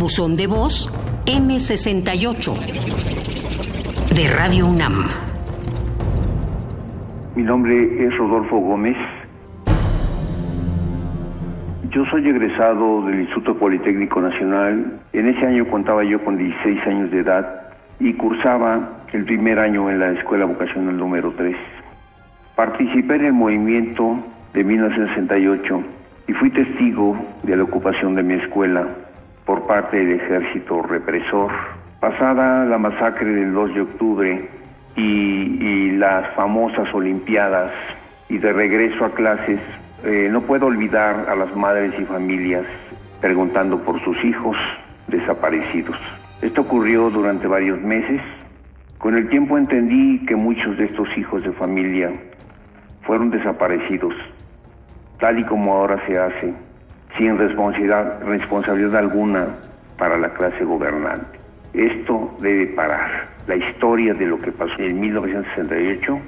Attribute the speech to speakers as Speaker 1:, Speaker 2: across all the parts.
Speaker 1: Buzón de voz M68 de Radio UNAM.
Speaker 2: Mi nombre es Rodolfo Gómez. Yo soy egresado del Instituto Politécnico Nacional. En ese año contaba yo con 16 años de edad y cursaba el primer año en la Escuela Vocacional número 3. Participé en el movimiento de 1968 y fui testigo de la ocupación de mi escuela por parte del ejército represor. Pasada la masacre del 2 de octubre y, las famosas Olimpiadas y de regreso a clases, eh, no puedo olvidar a las madres y familias preguntando por sus hijos desaparecidos. Esto ocurrió durante varios meses. Con el tiempo entendí que muchos de estos hijos de familia fueron desaparecidos, tal y como ahora se hace, sin responsabilidad, alguna para la clase gobernante. Esto debe parar. La historia de lo que pasó en 1968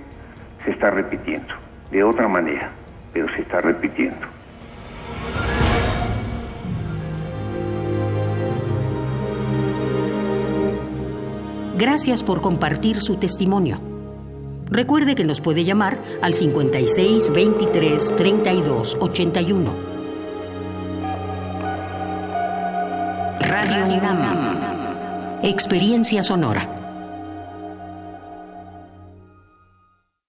Speaker 2: se está repitiendo, de otra manera, pero se está repitiendo.
Speaker 1: Gracias por compartir su testimonio. Recuerde que nos puede llamar al 56 23 32 81. Radio. Experiencia sonora.